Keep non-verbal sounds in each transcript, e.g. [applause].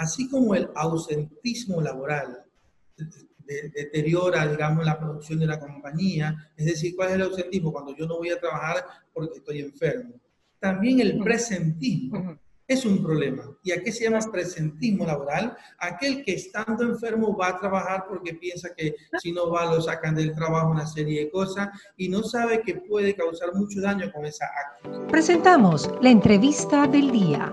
así como el ausentismo laboral deteriora, digamos, la producción de la compañía, es decir, ¿cuál es el ausentismo? Cuando yo no voy a trabajar porque estoy enfermo. También el presentismo es un problema. ¿Y a qué se llama presentismo laboral? Aquel que estando enfermo va a trabajar porque piensa que si no va lo sacan del trabajo una serie de cosas y no sabe que puede causar mucho daño con esa actitud. Presentamos la entrevista del día.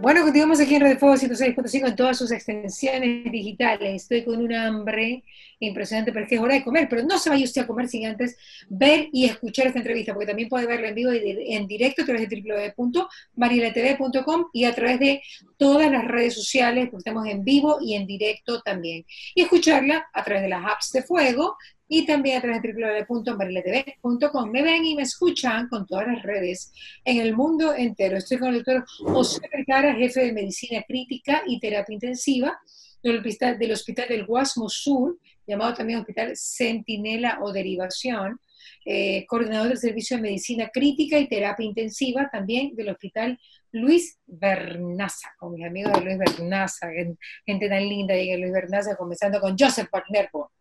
Bueno, continuamos aquí en Radio Fuego 106.5 en todas sus extensiones digitales. Estoy con un hambre impresionante, pero es que es hora de comer. Pero no se vaya usted a comer sin antes ver y escuchar esta entrevista, porque también puede verla en vivo y en directo a través de www.marilatv.com y a través de todas las redes sociales, porque estamos en vivo y en directo también. Y escucharla a través de las apps de Fuego y también a través de www.mariletv.com. Me ven y me escuchan con todas las redes en el mundo entero. Estoy con el doctor José Vergara, jefe de Medicina Crítica y Terapia Intensiva del Hospital del, Hospital Guasmo Sur, llamado también Hospital Centinela o Derivación, eh, coordinador del Servicio de Medicina Crítica y Terapia Intensiva también del Hospital Luis Bernaza, con mis amigos de Luis Bernaza, gente tan linda, llega Luis Bernaza, comenzando con Joseph Partnerbo.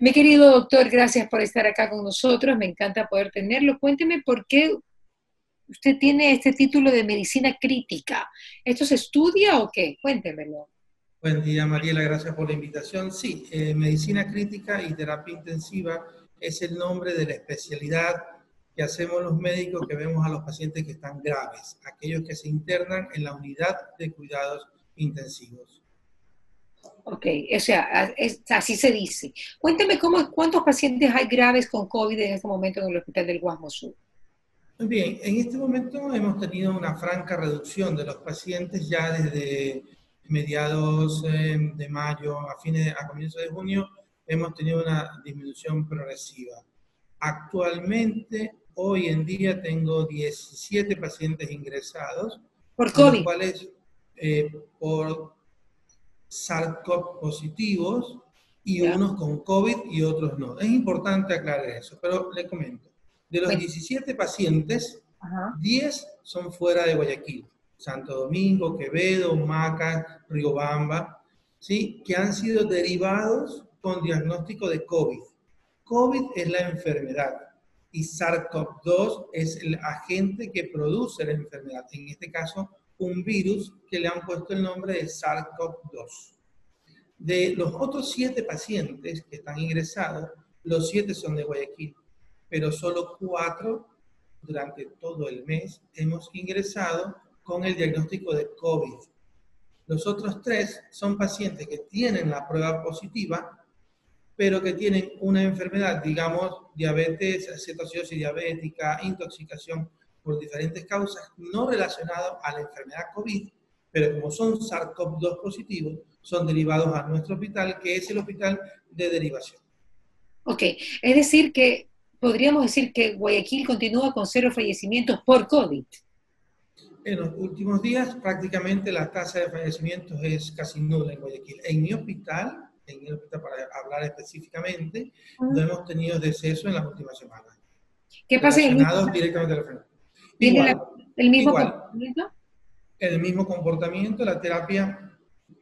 Mi querido doctor, gracias por estar acá con nosotros, me encanta poder tenerlo. Cuénteme por qué usted tiene este título de medicina crítica. ¿Esto se estudia o qué? Cuéntemelo. Buen día, Mariela, gracias por la invitación. Sí, eh, medicina crítica y terapia intensiva es el nombre de la especialidad que hacemos los médicos que vemos a los pacientes que están graves, aquellos que se internan en la unidad de cuidados intensivos. Ok, o sea, así se dice. Cuénteme cómo, cuántos pacientes hay graves con COVID en este momento en el Hospital del Guasmo Sur. Bien, en este momento hemos tenido una franca reducción de los pacientes ya desde mediados eh, de mayo a fines a comienzos de junio hemos tenido una disminución progresiva. Actualmente Hoy en día tengo 17 pacientes ingresados. ¿Por COVID? Los cuales, eh, por SARS-CoV positivos y unos con COVID y otros no. Es importante aclarar eso, pero le comento. De los 17 pacientes, 10 son fuera de Guayaquil. Santo Domingo, Quevedo, Maca, Riobamba, ¿sí? que han sido derivados con diagnóstico de COVID. COVID es la enfermedad y SARS-CoV-2 es el agente que produce la enfermedad. En este caso, un virus que le han puesto el nombre de SARS-CoV-2. De los otros siete pacientes que están ingresados, los siete son de Guayaquil, pero solo cuatro durante todo el mes hemos ingresado con el diagnóstico de COVID. Los otros tres son pacientes que tienen la prueba positiva, pero que tienen una enfermedad, digamos, diabetes, cetoacidosis diabética, intoxicación por diferentes causas no relacionadas a la enfermedad COVID, pero como son SARS-CoV-2 positivos, son derivados a nuestro hospital, que es el hospital de derivación. Ok, es decir que podríamos decir que Guayaquil continúa con cero fallecimientos por COVID. En los últimos días prácticamente la tasa de fallecimientos es casi nula en Guayaquil. En mi hospital en el hospital para hablar específicamente, no hemos tenido deceso en las últimas semanas. ¿Qué pasa en el directamente a la enfermedad. ¿Tiene el mismo comportamiento? El mismo comportamiento, la terapia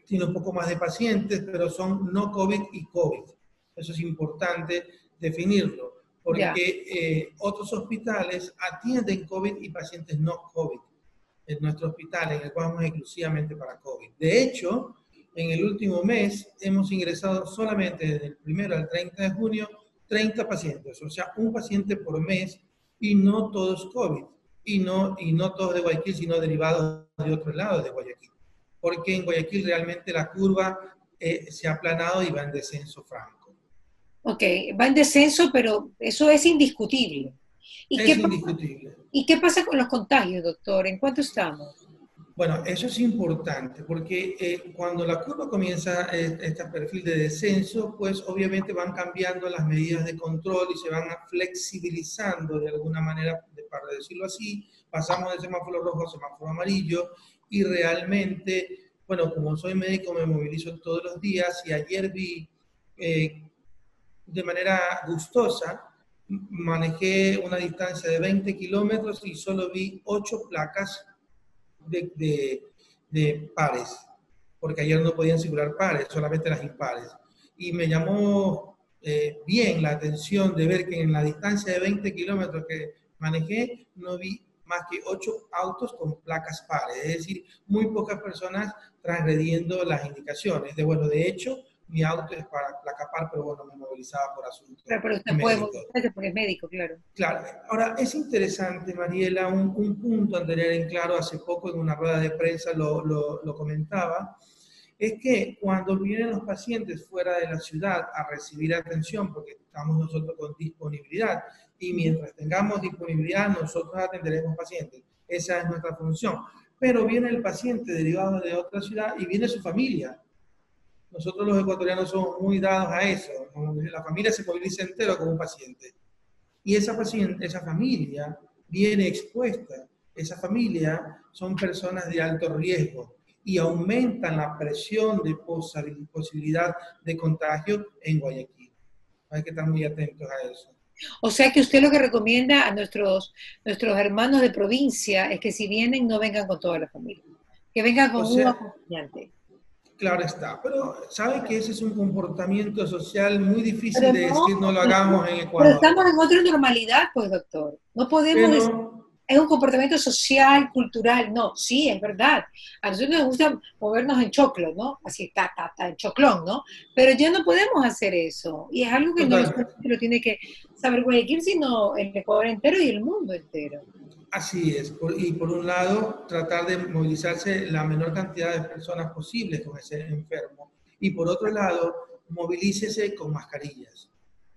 tiene un poco más de pacientes, pero son no COVID y COVID. Eso es importante definirlo, porque eh, otros hospitales atienden COVID y pacientes no COVID. En nuestro hospital, en el cual vamos exclusivamente para COVID. De hecho, en el último mes hemos ingresado solamente desde el primero al 30 de junio 30 pacientes, o sea, un paciente por mes y no todos COVID, y no, y no todos de Guayaquil, sino derivados de otro lado de Guayaquil, porque en Guayaquil realmente la curva eh, se ha aplanado y va en descenso franco. Ok, va en descenso, pero eso es indiscutible. ¿Y es indiscutible. ¿Y qué pasa con los contagios, doctor? ¿En cuánto estamos? Bueno, eso es importante porque eh, cuando la curva comienza eh, este perfil de descenso, pues obviamente van cambiando las medidas de control y se van flexibilizando de alguna manera, para decirlo así, pasamos de semáforo rojo a semáforo amarillo y realmente, bueno, como soy médico me movilizo todos los días y ayer vi eh, de manera gustosa, manejé una distancia de 20 kilómetros y solo vi 8 placas de, de, pares. porque ayer no podían circular pares, solamente las impares. Y me llamó eh, bien la atención de ver que en la distancia de 20 kilómetros que manejé, no vi más que 8 autos con placas pares, es decir, muy pocas personas transgrediendo las indicaciones. De bueno, de hecho, mi auto es para placa par, pero bueno, me movilizaba por asunto. Claro, pero usted puede movilizarse porque es médico, claro. Claro. Ahora, es interesante, Mariela, un, un, punto a tener en claro, hace poco en una rueda de prensa lo, lo, lo comentaba, es que cuando vienen los pacientes fuera de la ciudad a recibir atención, porque estamos nosotros con disponibilidad, y mientras tengamos disponibilidad, nosotros atenderemos pacientes. Esa es nuestra función. Pero viene el paciente derivado de otra ciudad y viene su familia. Nosotros los ecuatorianos somos muy dados a eso. La familia se moviliza entero como un paciente. Y esa, paciente, esa familia viene expuesta. Esa familia son personas de alto riesgo y aumentan la presión de posibilidad de contagio en Guayaquil. Hay que estar muy atentos a eso. O sea que usted lo que recomienda a nuestros, nuestros hermanos de provincia es que si vienen no vengan con toda la familia, que vengan con un acompañante. Claro está, pero sabe que ese es un comportamiento social muy difícil de decir no lo hagamos en Ecuador. Pero estamos en otra normalidad, pues doctor. No podemos es un comportamiento social, cultural, no, sí, es verdad. A nosotros nos gusta movernos en choclo, ¿no? Así está, está, está, en choclón, ¿no? Pero ya no podemos hacer eso. Y es algo que no lo tiene que saber Guayaquil, sino el Ecuador entero y el mundo entero. Así es. y por un lado, tratar de movilizarse la menor cantidad de personas posibles con ese enfermo. Y por otro lado, movilícese con mascarillas.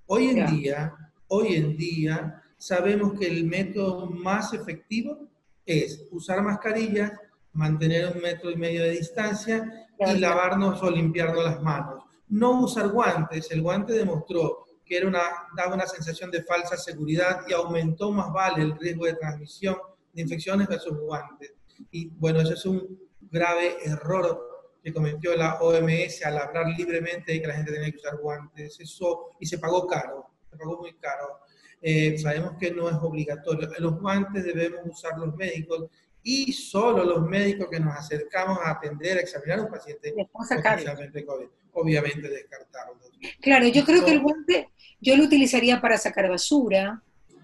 Hoy en día, hoy en día, sabemos que el método más efectivo es usar mascarillas, mantener un metro y medio de distancia y lavarnos o limpiarnos las manos. No usar guantes. El guante demostró que era una, daba una sensación de falsa seguridad y aumentó más vale el riesgo de transmisión de infecciones versus guantes. Y bueno, eso es un grave error que cometió la OMS al hablar libremente de que la gente tenía que usar guantes. Eso, y se pagó caro, se pagó muy caro. Eh, sabemos que no es obligatorio. Los guantes debemos usar los médicos y solo los médicos que nos acercamos a atender, a examinar a un paciente COVID. Obviamente descartarlo. Claro, yo creo que el guante yo lo utilizaría para sacar basura,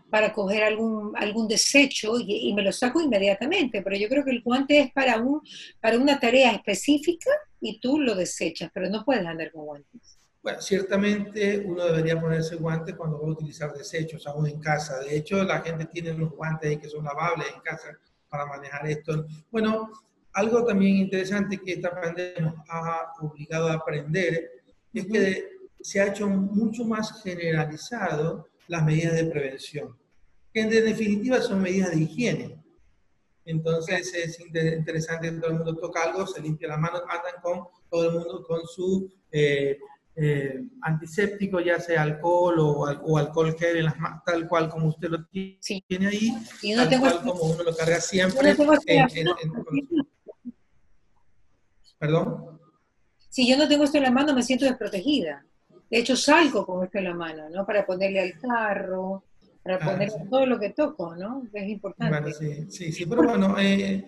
para coger algún, algún desecho y, y, me lo saco inmediatamente, pero yo creo que el guante es para, un, para una tarea específica y tú lo desechas, pero no puedes andar con guantes. Bueno, ciertamente uno debería ponerse guantes cuando va a utilizar desechos, aún en casa. De hecho, la gente tiene unos guantes que son lavables en casa para manejar esto. Bueno, algo también interesante que esta pandemia nos ha obligado a aprender es que se ha hecho mucho más generalizado las medidas de prevención, que en definitiva son medidas de higiene. Entonces es interesante que todo el mundo toca algo, se limpia las manos, andan con todo el mundo con su eh, eh, antiséptico, ya sea alcohol o, o, alcohol gel, en las, tal cual como usted lo tiene ahí, y no tal cual como uno lo carga siempre. No en, en, en, ¿Perdón? Si yo no tengo esto en la mano, me siento desprotegida. De hecho, salgo con esto en la mano, ¿no? Para ponerle al carro, para ah, ponerle todo lo que toco, ¿no? Es importante. Bueno, sí, sí, sí, pero bueno, eh,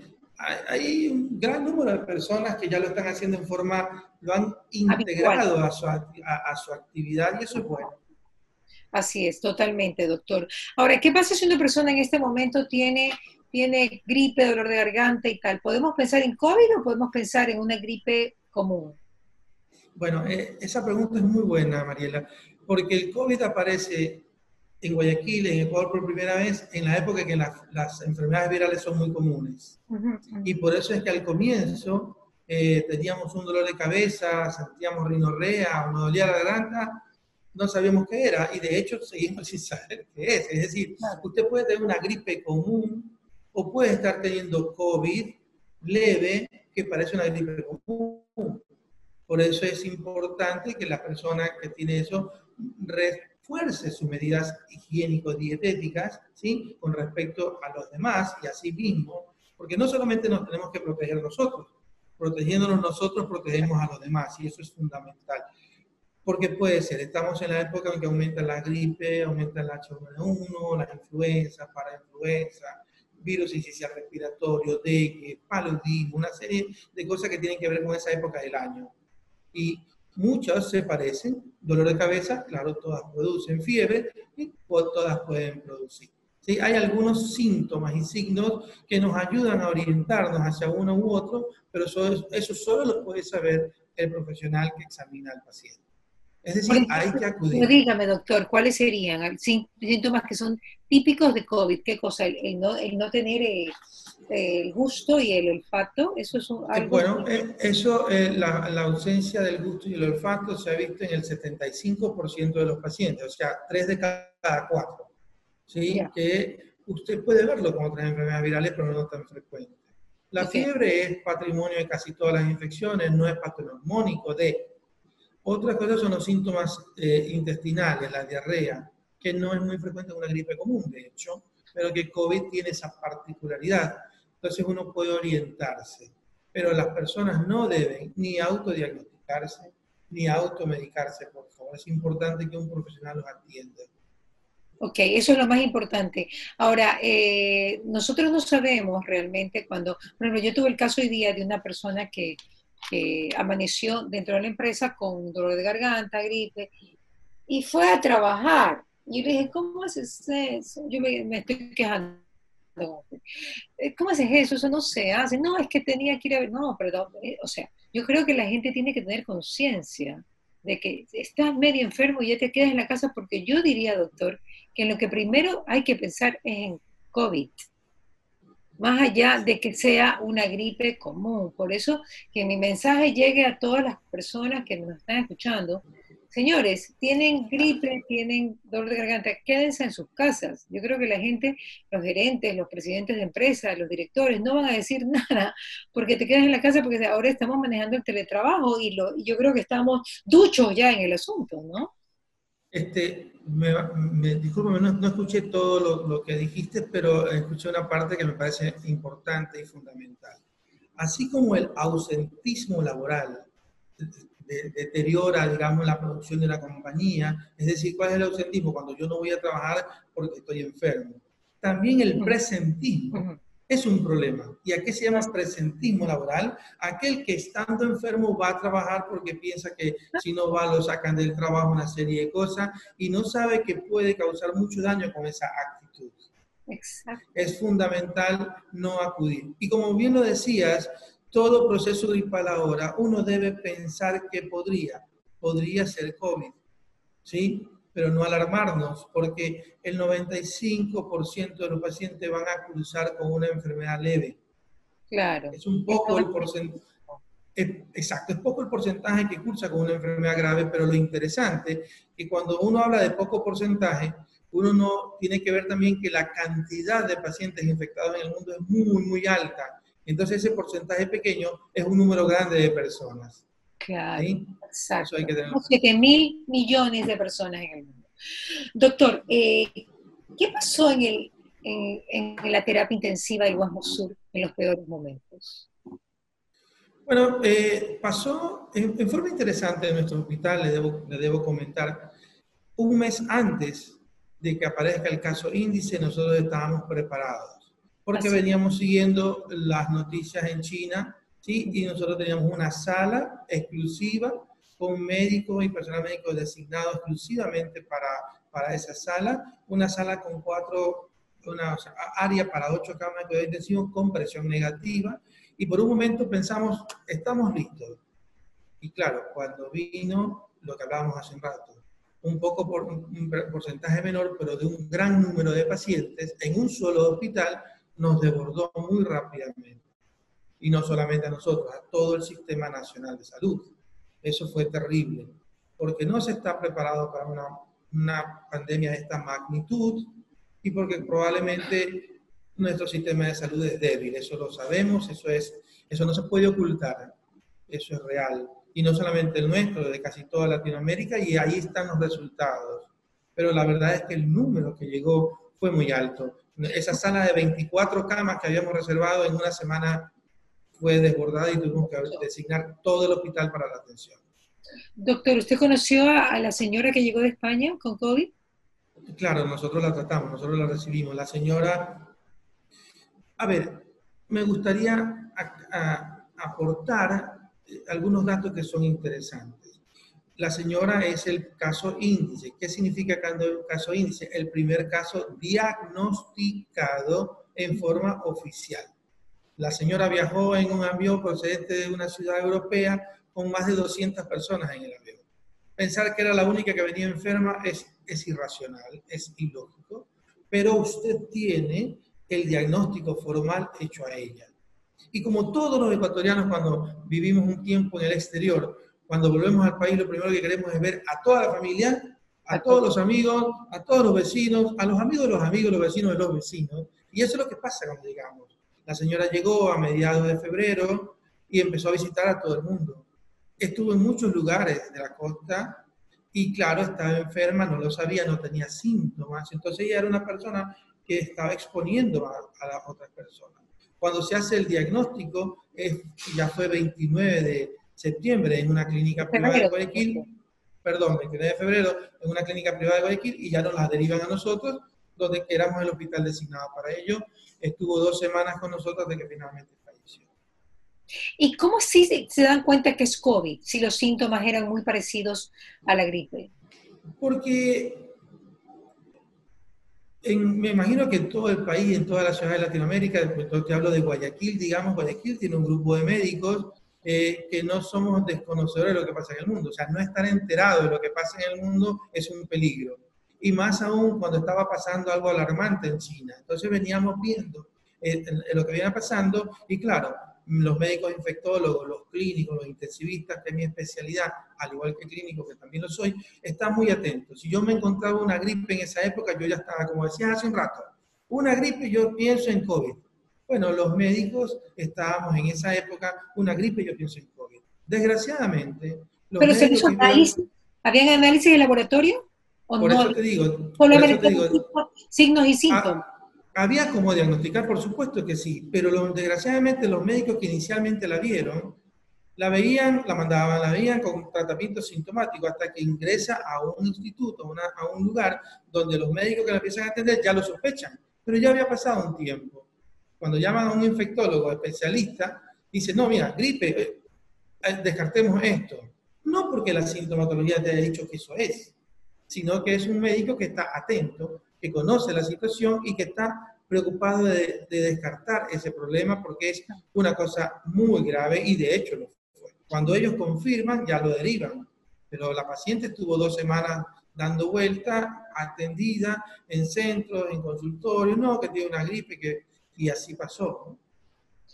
hay un gran número de personas que ya lo están haciendo en forma, lo han integrado a su, a, a su, actividad y eso es bueno. Así es, totalmente, doctor. Ahora, ¿qué pasa si una persona en este momento tiene, tiene gripe, dolor de garganta y tal? ¿Podemos pensar en COVID o podemos pensar en una gripe común? Bueno, eh, esa pregunta es muy buena, Mariela, porque el COVID aparece en Guayaquil, en Ecuador por primera vez, en la época que las enfermedades virales son muy comunes. Y por eso es que al comienzo eh, teníamos un dolor de cabeza, sentíamos rinorrea nos dolía la garganta, no sabíamos qué era y de hecho seguimos [laughs] sin saber qué es. Es decir, usted puede tener una gripe común o puede estar teniendo COVID leve que parece una gripe común. Por eso es importante que la persona que tiene eso fuerce sus medidas higiénico-dietéticas, ¿sí? Con respecto a los demás y así mismo, porque no solamente nos tenemos que proteger nosotros, protegiéndonos nosotros protegemos a los demás y eso es fundamental. Porque puede ser, estamos en la época en que aumenta la gripe, aumenta el H1N1, la influenza, parainfluenza, virus inicial respiratorio, dengue, paludismo, una serie de cosas que tienen que ver con esa época del año. Y muchas se parecen, dolor de cabeza, claro, todas producen fiebre y todas pueden producir. ¿Sí? Hay algunos síntomas y signos que nos ayudan a orientarnos hacia uno u otro, pero eso, eso solo lo puede saber el profesional que examina al paciente. Es decir, hay que acudir. Dígame, doctor, ¿cuáles serían síntomas que son típicos de COVID? ¿Qué cosa? ¿El, no, el no, tener eh, el gusto y el olfato? ¿Eso es algo? Bueno, eh, eso, eh, la, la, ausencia del gusto y el olfato se ha visto en el 75% de los pacientes, o sea, 3 de cada 4. ¿sí? Que usted puede verlo con otras enfermedades virales, pero no tan frecuente. La fiebre es patrimonio de casi todas las infecciones, no es patognomónico de otras cosas son los síntomas eh, intestinales, la diarrea, que no es muy frecuente en una gripe común, de hecho, pero que COVID tiene esa particularidad. Entonces uno puede orientarse, pero las personas no deben ni autodiagnosticarse ni automedicarse, por favor. Es importante que un profesional los atienda. Ok, eso es lo más importante. Ahora, eh, nosotros no sabemos realmente cuando, por ejemplo, yo tuve el caso hoy día de una persona que que amaneció dentro de la empresa con dolor de garganta, gripe, y fue a trabajar. Y yo le dije, ¿cómo haces eso? Yo me, estoy quejando. Eh, ¿Cómo haces eso? Eso no se hace. No, es que tenía que ir a ver. No, perdón. Eh, o sea, yo creo que la gente tiene que tener conciencia de que estás medio enfermo y ya te quedas en la casa, porque yo diría, doctor, que lo que primero hay que pensar es en COVID más allá de que sea una gripe común. Por eso que mi mensaje llegue a todas las personas que nos están escuchando. Señores, tienen gripe, tienen dolor de garganta, quédense en sus casas. Yo creo que la gente, los gerentes, los presidentes de empresas, los directores, no van a decir [laughs] nada porque te quedas en la casa porque ahora estamos manejando el teletrabajo y, lo, yo creo que estamos duchos ya en el asunto, ¿no? Este, me, me, no, escuché todo lo, que dijiste, pero escuché una parte que me parece importante y fundamental. Así como el ausentismo laboral deteriora, digamos, la producción de la compañía, es decir, ¿cuál es el ausentismo? Cuando yo no voy a trabajar porque estoy enfermo. También el presentismo es un problema. ¿Y a qué se llama presentismo laboral? Aquel que estando enfermo va a trabajar porque piensa que si no va lo sacan del trabajo una serie de cosas y no sabe que puede causar mucho daño con esa actitud. Exacto. Es fundamental no acudir. Y como bien lo decías, todo proceso gripal ahora, uno debe pensar que podría, podría ser COVID. ¿Sí? pero no alarmarnos, porque el 95% de los pacientes van a cruzar con una enfermedad leve. Claro. Es un poco el porcentaje. Exacto, es poco el porcentaje que cursa con una enfermedad grave, pero lo interesante es que cuando uno habla de poco porcentaje, uno no tiene que ver también que la cantidad de pacientes infectados en el mundo es muy, muy alta. Entonces ese porcentaje pequeño es un número grande de personas. Claro, exacto. 7 mil millones de personas en el mundo. Doctor, eh, ¿qué pasó en, el, en, la terapia intensiva del Guasmo Sur en los peores momentos? Bueno, eh, pasó en, forma interesante en nuestro hospital, le debo, le debo comentar, un mes antes de que aparezca el caso índice, nosotros estábamos preparados, porque veníamos siguiendo las noticias en China ¿sí? Y nosotros teníamos una sala exclusiva con médicos y personal médico designado exclusivamente para, para esa sala, una sala con cuatro, una área para ocho camas de cuidado intensivo con presión negativa, y por un momento pensamos, estamos listos. Y claro, cuando vino lo que hablábamos hace un rato, un poco por un porcentaje menor, pero de un gran número de pacientes en un solo hospital, nos desbordó muy rápidamente y no solamente a nosotros, a todo el Sistema Nacional de Salud. Eso fue terrible, porque no se está preparado para una, una pandemia de esta magnitud y porque probablemente nuestro sistema de salud es débil, eso lo sabemos, eso, es, eso no se puede ocultar, eso es real. Y no solamente el nuestro, de casi toda Latinoamérica, y ahí están los resultados. Pero la verdad es que el número que llegó fue muy alto. Esa sala de 24 camas que habíamos reservado en una semana fue desbordada y tuvimos que designar todo el hospital para la atención. Doctor, ¿usted conoció a, la señora que llegó de España con COVID? Claro, nosotros la tratamos, nosotros la recibimos. La señora A ver, me gustaría aportar eh, algunos datos que son interesantes. La señora es el caso índice. ¿Qué significa caso índice? El primer caso diagnosticado en forma oficial. La señora viajó en un avión procedente de una ciudad europea con más de 200 personas en el avión. Pensar que era la única que venía enferma es, es irracional, es ilógico, pero usted tiene el diagnóstico formal hecho a ella. Y como todos los ecuatorianos cuando vivimos un tiempo en el exterior, cuando volvemos al país, lo primero que queremos es ver a toda la familia, a todos los amigos, a todos los vecinos, a los amigos de los amigos, los vecinos de los vecinos. Y eso es lo que pasa cuando llegamos. La señora llegó a mediados de febrero y empezó a visitar a todo el mundo. Estuvo en muchos lugares de la costa y claro, estaba enferma, no lo sabía, no tenía síntomas. Entonces ella era una persona que estaba exponiendo a, a las otras personas. Cuando se hace el diagnóstico, es, ya fue 29 de septiembre en una clínica privada de Guayaquil, perdón, 29 de febrero en una clínica privada de Guayaquil y ya nos las derivan a nosotros, donde éramos el hospital designado para ello. Estuvo dos semanas con nosotros de que finalmente falleció. ¿Y cómo sí se dan cuenta que es COVID, si los síntomas eran muy parecidos a la gripe? Porque me imagino que en todo el país, en toda la ciudad de Latinoamérica, te hablo de Guayaquil, digamos, Guayaquil tiene un grupo de médicos eh, que no somos desconocedores de lo que pasa en el mundo. O sea, no estar enterado de lo que pasa en el mundo es un peligro. Y más aún cuando estaba pasando algo alarmante en China. Entonces veníamos viendo eh, lo que venía pasando y claro, los médicos infectólogos, los clínicos, los intensivistas, que es mi especialidad, al igual que clínico, que también lo soy, están muy atentos. Si yo me encontraba una gripe en esa época, yo ya estaba, como decía hace un rato, una gripe, yo pienso en COVID. Bueno, los médicos estábamos en esa época, una gripe, yo pienso en COVID. Desgraciadamente, los ¿Pero se hizo análisis? ¿Habían análisis de laboratorio? ¿o por eso te digo. signos y síntomas. Había como diagnosticar, por supuesto que sí, pero desgraciadamente los médicos que inicialmente la vieron, la veían, la mandaban, la veían con tratamiento sintomático hasta que ingresa a un instituto, a un lugar donde los médicos que la empiezan a atender ya lo sospechan, pero ya había pasado un tiempo. Cuando llaman a un infectólogo especialista, dice, no, mira, gripe, eh, eh, descartemos esto. No porque la sintomatología te haya dicho que eso es, sino que es un médico que está atento que conoce la situación y que está preocupado de, descartar ese problema porque es una cosa muy grave y de hecho lo fue. Cuando ellos confirman, ya lo derivan, pero la paciente estuvo dos semanas dando vuelta, atendida en centros, en consultorios, no, que tiene una gripe que, y así pasó.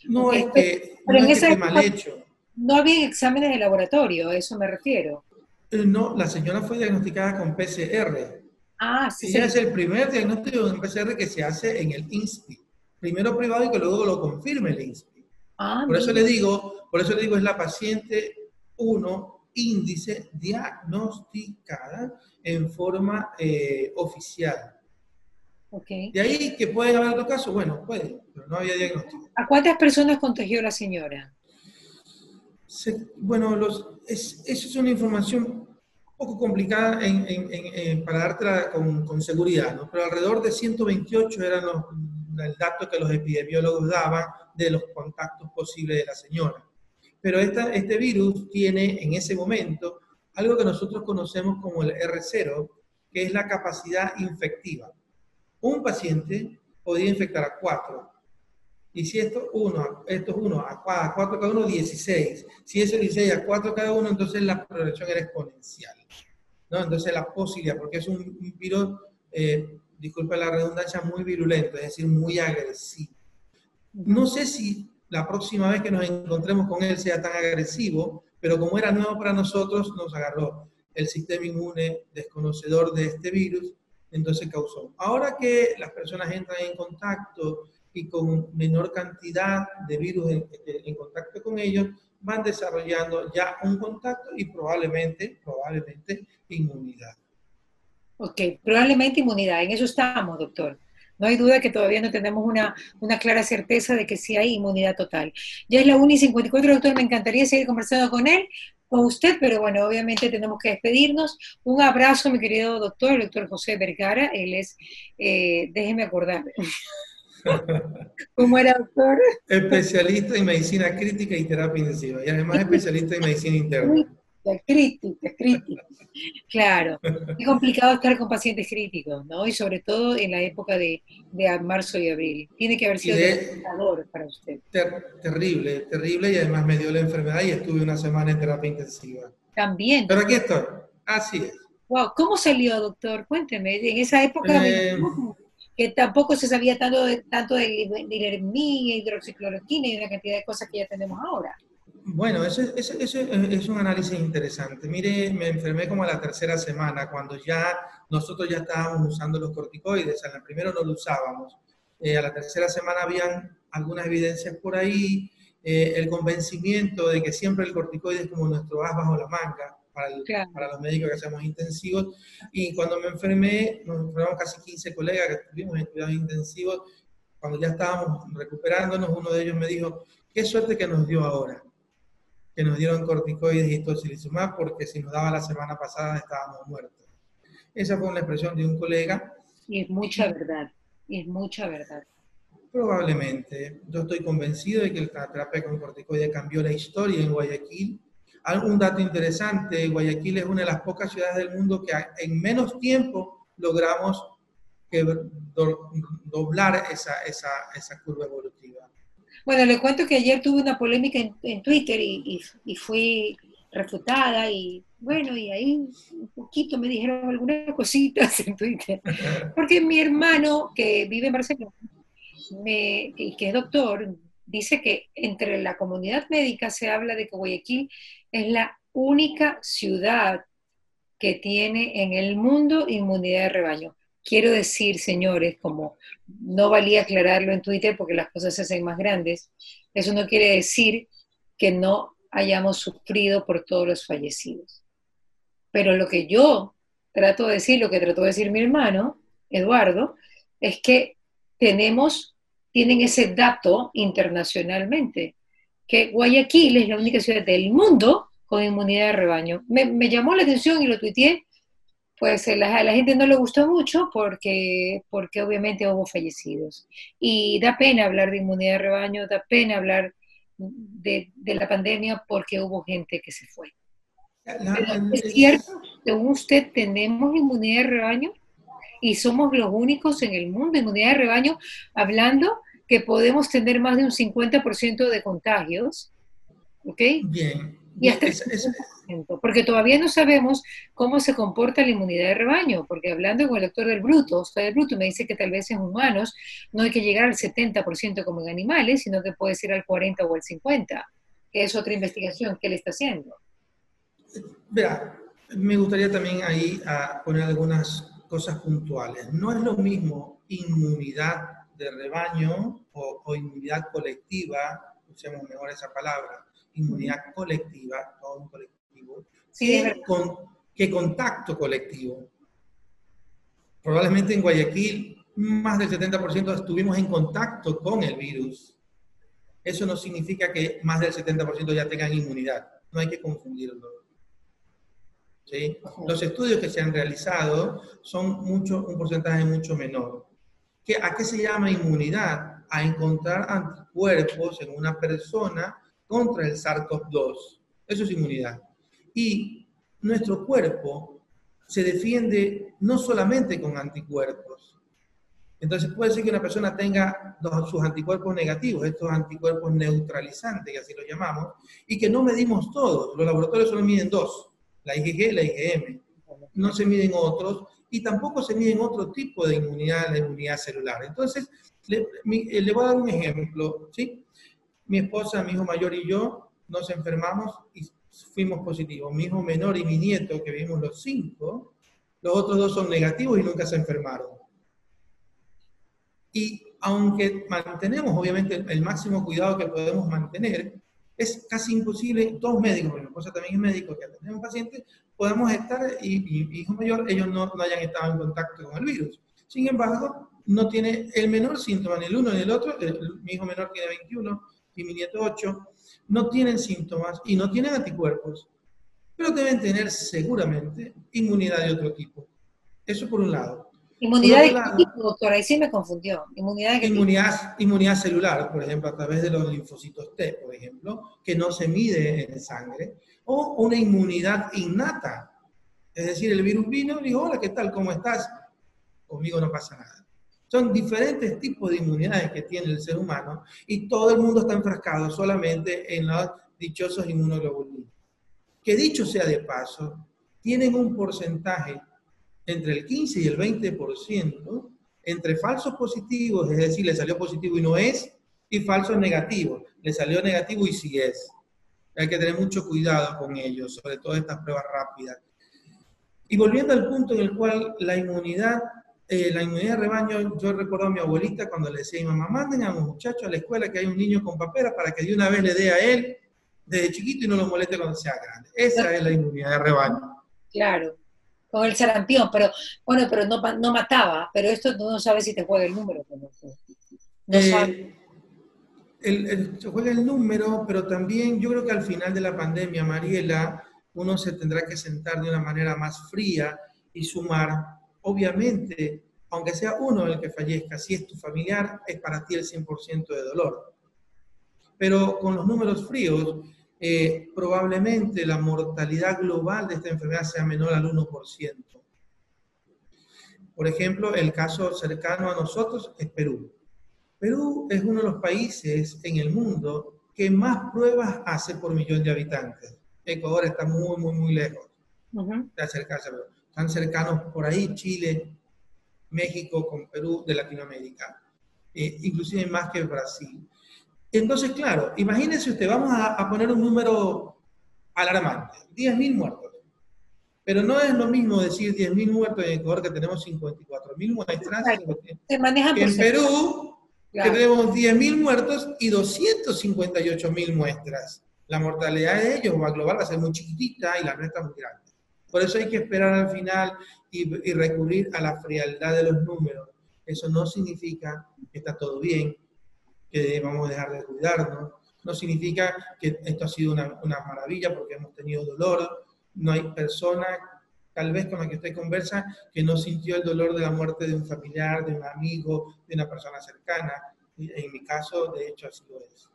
No es que, no es que mal hecho. No había exámenes de laboratorio, a eso me refiero. Eh, no, la señora fue diagnosticada con PCR. Ah, sí. es el primer diagnóstico de un PCR que se hace en el INSPI. Primero privado y que luego lo confirme el INSPI. Ah, por eso le digo, por eso le digo, es la paciente 1 índice diagnosticada en forma eh, oficial. Okay. De ahí que pueden haber otro caso, bueno, puede, pero no había diagnóstico. ¿A cuántas personas contagió la señora? bueno, los, es, eso es una información poco complicada para dártela con, con seguridad, ¿no? pero alrededor de 128 eran los, el dato que los epidemiólogos daban de los contactos posibles de la señora. Pero esta, este virus tiene en ese momento algo que nosotros conocemos como el R0, que es la capacidad infectiva. Un paciente podía infectar a cuatro. Y si esto, uno, esto es uno, a cuatro cada uno, 16. Si es 16 a cuatro cada uno, entonces la progresión era exponencial. ¿no? Entonces la posibilidad, porque es un, virus, eh, disculpe la redundancia, muy virulento, es decir, muy agresivo. No sé si la próxima vez que nos encontremos con él sea tan agresivo, pero como era nuevo para nosotros, nos agarró el sistema inmune desconocedor de este virus, entonces causó. Ahora que las personas entran en contacto y con menor cantidad de virus en, contacto con ellos, van desarrollando ya un contacto y probablemente, probablemente inmunidad. Ok, probablemente inmunidad, en eso estamos, doctor. No hay duda que todavía no tenemos una, una clara certeza de que sí hay inmunidad total. Ya es la 1 y 54, doctor, me encantaría seguir conversando con él, con usted, pero bueno, obviamente tenemos que despedirnos. Un abrazo, mi querido doctor, el doctor José Vergara, él es, eh, déjeme acordar, [laughs] ¿Cómo era, doctor? Especialista en medicina crítica y terapia intensiva. Y además especialista en medicina interna. Crítica, crítica. Claro. [laughs] Es complicado estar con pacientes críticos, ¿no? Y sobre todo en la época de, marzo y abril. Tiene que haber sido devastador para usted. terrible, terrible. Y además me dio la enfermedad y estuve una semana en terapia intensiva. También. Pero aquí estoy. Así es. Wow, ¿cómo salió, doctor? Cuénteme. En esa época eh, que tampoco se sabía tanto de, tanto de ilermina, hidroxicloroquina y una cantidad de cosas que ya tenemos ahora. Bueno, eso, es un análisis interesante. Mire, me enfermé como a la tercera semana, cuando ya nosotros ya estábamos usando los corticoides. En el primero no lo usábamos. Eh, a la tercera semana habían algunas evidencias por ahí, eh, el convencimiento de que siempre el corticoide es como nuestro as bajo la manga para, los médicos que hacemos intensivos. Y cuando me enfermé, nos enfermamos casi 15 colegas que estuvimos en cuidados intensivos. Cuando ya estábamos recuperándonos, uno de ellos me dijo, qué suerte que nos dio ahora, que nos dieron corticoides y tocilizumab, porque si nos daba la semana pasada estábamos muertos. Esa fue una expresión de un colega. Y es mucha verdad, y es mucha verdad. Probablemente. Yo estoy convencido de que la terapia con corticoides cambió la historia en Guayaquil un dato interesante, Guayaquil es una de las pocas ciudades del mundo que en menos tiempo logramos doblar esa, curva evolutiva. Bueno, le cuento que ayer tuve una polémica en, Twitter y, fui refutada y bueno, y ahí un poquito me dijeron algunas cositas en Twitter. Porque mi hermano, que vive en Barcelona y que es doctor, dice que entre la comunidad médica se habla de que Guayaquil es la única ciudad que tiene en el mundo inmunidad de rebaño. Quiero decir, señores, como no valía aclararlo en Twitter porque las cosas se hacen más grandes, eso no quiere decir que no hayamos sufrido por todos los fallecidos. Pero lo que yo trato de decir, lo que trató de decir mi hermano, Eduardo, es que tenemos, tienen ese dato internacionalmente que Guayaquil es la única ciudad del mundo con inmunidad de rebaño. Me, llamó la atención y lo tuiteé, pues a la, gente no le gustó mucho porque, porque obviamente hubo fallecidos. Y da pena hablar de inmunidad de rebaño, da pena hablar de, la pandemia porque hubo gente que se fue. ¿Es cierto? Según usted, ¿tenemos inmunidad de rebaño? Y somos los únicos en el mundo, inmunidad de rebaño, hablando que podemos tener más de un 50% de contagios, ¿ok? Bien. Y hasta porque todavía no sabemos cómo se comporta la inmunidad de rebaño, porque hablando con el doctor del Bruto, Oscar del Bruto me dice que tal vez en humanos no hay que llegar al 70% como en animales, sino que puede ser al 40 o al 50, que es otra investigación que él está haciendo. Verá, me gustaría también ahí a poner algunas cosas puntuales. No es lo mismo inmunidad de rebaño o, inmunidad colectiva, usemos mejor esa palabra, inmunidad colectiva, todo un colectivo, que, con, que contacto colectivo. Probablemente en Guayaquil más del 70% estuvimos en contacto con el virus. Eso no significa que más del 70% ya tengan inmunidad. No hay que confundirlo. ¿Sí? Los estudios que se han realizado son mucho, un porcentaje mucho menor. ¿A qué se llama inmunidad? A encontrar anticuerpos en una persona contra el SARS-CoV-2. Eso es inmunidad. Y nuestro cuerpo se defiende no solamente con anticuerpos. Entonces puede ser que una persona tenga sus anticuerpos negativos, estos anticuerpos neutralizantes, que así los llamamos, y que no medimos todos. Los laboratorios solo miden dos, la IgG y la IgM. No se miden otros y tampoco se miden otro tipo de inmunidad, la inmunidad celular. Entonces, le, eh, le, voy a dar un ejemplo, ¿sí? Mi esposa, mi hijo mayor y yo nos enfermamos y fuimos positivos. Mi hijo menor y mi nieto, que vivimos los cinco, los otros dos son negativos y nunca se enfermaron. Y aunque mantenemos, obviamente, el máximo cuidado que podemos mantener, es casi imposible, todos médicos, mi esposa también es médico, que atendemos pacientes, podemos estar, y mi hijo mayor, ellos no, no, hayan estado en contacto con el virus. Sin embargo, no tiene el menor síntoma, ni el uno ni el otro, mi hijo menor tiene 21 y mi nieto 8, no tienen síntomas y no tienen anticuerpos, pero deben tener seguramente inmunidad de otro tipo. Eso por un lado. Inmunidad de tipo, doctora, ahí sí me confundió. Inmunidad, de inmunidad, inmunidad celular, por ejemplo, a través de los linfocitos T, por ejemplo, que no se mide en sangre, o una inmunidad innata. Es decir, el virus vino y dijo, hola, ¿qué tal? ¿Cómo estás? Conmigo no pasa nada. Son diferentes tipos de inmunidades que tiene el ser humano y todo el mundo está enfrascado solamente en los dichosos inmunoglobulinos. Que dicho sea de paso, tienen un porcentaje entre el 15 y el 20% entre falsos positivos, es decir, le salió positivo y no es, y falsos negativos, le salió negativo y sí es. Hay que tener mucho cuidado con ellos, sobre todo estas pruebas rápidas. Y volviendo al punto en el cual la inmunidad, eh, la inmunidad de rebaño, yo recuerdo a mi abuelita cuando le decía a mi mamá, manden a un muchacho a la escuela que hay un niño con papera para que de una vez le dé a él desde chiquito y no lo moleste cuando sea grande. Esa es la inmunidad de rebaño. Claro, con el sarampión, pero bueno, pero no, no mataba, pero esto no sabe si te juega el número. No eh, El, se juega el número, pero también yo creo que al final de la pandemia, Mariela, uno se tendrá que sentar de una manera más fría y sumar, obviamente, aunque sea uno el que fallezca, si es tu familiar, es para ti el 100% de dolor. Pero con los números fríos, eh, probablemente la mortalidad global de esta enfermedad sea menor al 1%. Por ejemplo, el caso cercano a nosotros es Perú. Perú es uno de los países en el mundo que más pruebas hace por millón de habitantes. Ecuador está muy, muy, muy lejos de acercarse. Están cercanos por ahí Chile, México con Perú de Latinoamérica, eh, inclusive más que Brasil. Entonces, claro, imagínense usted, vamos a, poner un número alarmante, 10.000 muertos. Pero no es lo mismo decir 10.000 muertos en Ecuador que tenemos 54.000 muestras. Se manejan en Perú tenemos 10.000 muertos y 258.000 muestras. La mortalidad de ellos va global va a ser muy chiquitita y la nuestra muy grande. Por eso hay que esperar al final y, recurrir a la frialdad de los números. Eso no significa que está todo bien, que vamos a dejar de cuidarnos. No significa que esto ha sido una, una maravilla porque hemos tenido dolor. No hay persona, tal vez con la que usted conversa, que no sintió el dolor de la muerte de un familiar, de un amigo, de una persona cercana. En mi caso, de hecho, así lo es.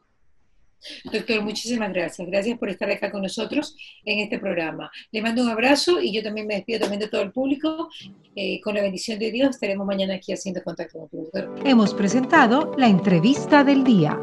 Doctor, muchísimas gracias. Gracias por estar acá con nosotros en este programa. Le mando un abrazo y yo también me despido también de todo el público. Eh, con la bendición de Dios estaremos mañana aquí haciendo contacto con Hemos presentado la entrevista del día.